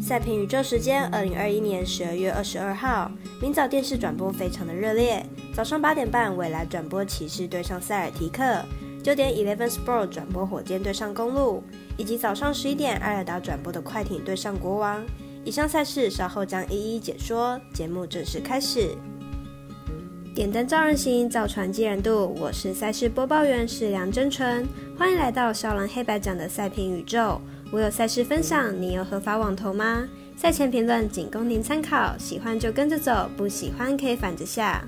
赛评宇宙时间，二零二一年十二月二十二号，明早电视转播非常的热烈。早上八点半，未来转播骑士对上塞尔提克；九点 Eleven Sport 转播火箭对上公路，以及早上十一点艾尔达转播的快艇对上国王。以上赛事稍后将一一解说。节目正式开始。点灯照人行，造船济人度。我是赛事播报员是梁真纯，欢迎来到少狼黑白奖的赛评宇宙。我有赛事分享，你有合法网投吗？赛前评论仅供您参考，喜欢就跟着走，不喜欢可以反着下。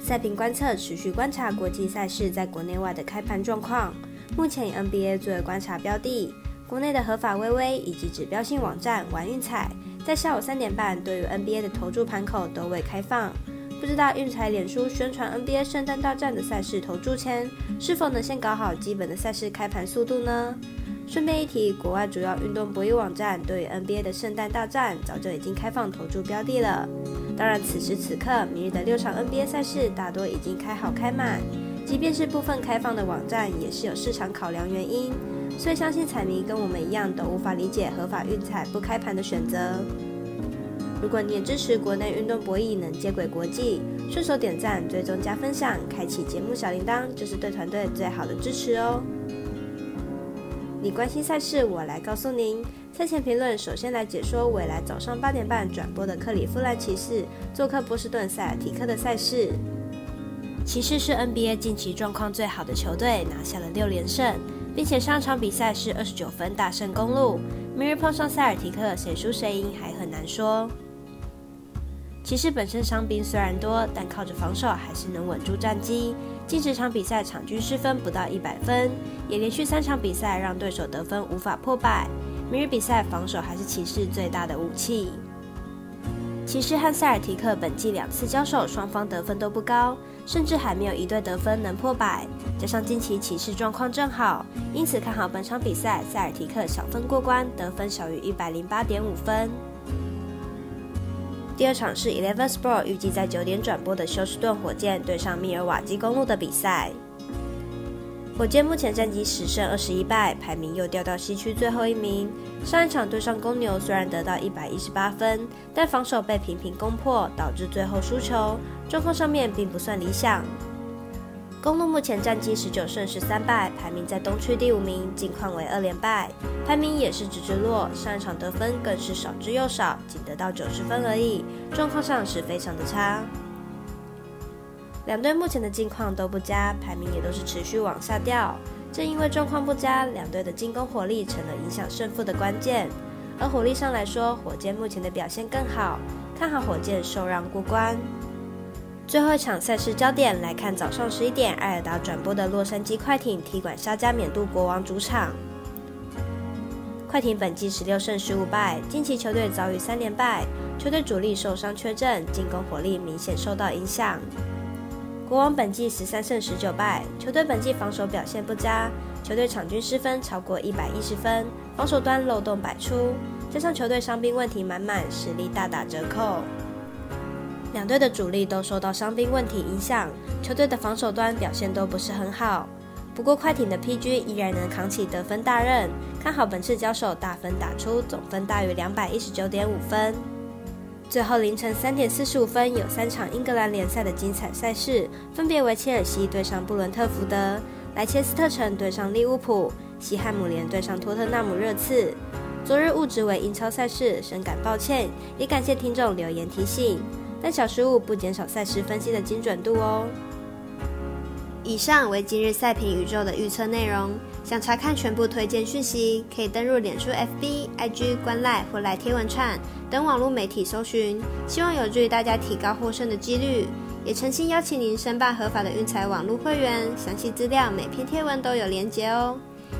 赛评观测持续观察国际赛事在国内外的开盘状况，目前以 NBA 作为观察标的。国内的合法微微以及指标性网站玩运彩，在下午三点半对于 NBA 的投注盘口都未开放。不知道运彩脸书宣传 NBA 圣诞大战的赛事投注前，是否能先搞好基本的赛事开盘速度呢？顺便一提，国外主要运动博弈网站对 NBA 的圣诞大战早就已经开放投注标的了。当然，此时此刻，明日的六场 NBA 赛事大多已经开好开满，即便是部分开放的网站，也是有市场考量原因。所以，相信彩迷跟我们一样，都无法理解合法运彩不开盘的选择。如果你也支持国内运动博弈能接轨国际，顺手点赞、追踪、加分享、开启节目小铃铛，就是对团队最好的支持哦。你关心赛事，我来告诉您。赛前评论，首先来解说未来早上八点半转播的克里夫兰骑士做客波士顿塞尔提克的赛事。骑士是 NBA 近期状况最好的球队，拿下了六连胜。并且上场比赛是二十九分大胜公路，明日碰上塞尔提克，谁输谁赢还很难说。骑士本身伤兵虽然多，但靠着防守还是能稳住战机。近十场比赛场均失分不到一百分，也连续三场比赛让对手得分无法破百。明日比赛防守还是骑士最大的武器。骑士和塞尔提克本季两次交手，双方得分都不高，甚至还没有一队得分能破百。加上近期骑士状况正好，因此看好本场比赛塞尔提克小分过关，得分小于一百零八点五分。第二场是 Eleven Sport 预计在九点转播的休斯顿火箭对上密尔瓦基公路的比赛。火箭目前战绩十胜二十一败，排名又掉到西区最后一名。上一场对上公牛，虽然得到一百一十八分，但防守被频频攻破，导致最后输球，状况上面并不算理想。公路目前战绩十九胜十三败，排名在东区第五名，近况为二连败，排名也是直直落。上一场得分更是少之又少，仅得到九十分而已，状况上是非常的差。两队目前的境况都不佳，排名也都是持续往下掉。正因为状况不佳，两队的进攻火力成了影响胜负的关键。而火力上来说，火箭目前的表现更好，看好火箭受让过关。最后一场赛事焦点来看，早上十一点，艾尔达转播的洛杉矶快艇踢馆沙加缅度国王主场。快艇本季十六胜十五败，近期球队遭遇三连败，球队主力受伤缺阵，进攻火力明显受到影响。国王本季十三胜十九败，球队本季防守表现不佳，球队场均失分超过一百一十分，防守端漏洞百出，加上球队伤兵问题满满，实力大打折扣。两队的主力都受到伤兵问题影响，球队的防守端表现都不是很好。不过快艇的 PG 依然能扛起得分大任，看好本次交手大分打出，总分大于两百一十九点五分。最后凌晨三点四十五分，有三场英格兰联赛的精彩赛事，分别为切尔西对上布伦特福德、莱切斯特城对上利物浦、西汉姆联对上托特纳姆热刺。昨日误植为英超赛事，深感抱歉，也感谢听众留言提醒。但小失误不减少赛事分析的精准度哦。以上为今日赛评宇宙的预测内容。想查看全部推荐讯息，可以登入脸书、FB、IG、观赖或来贴文串等网络媒体搜寻，希望有助于大家提高获胜的几率。也诚心邀请您申办合法的运财网络会员，详细资料每篇贴文都有连结哦。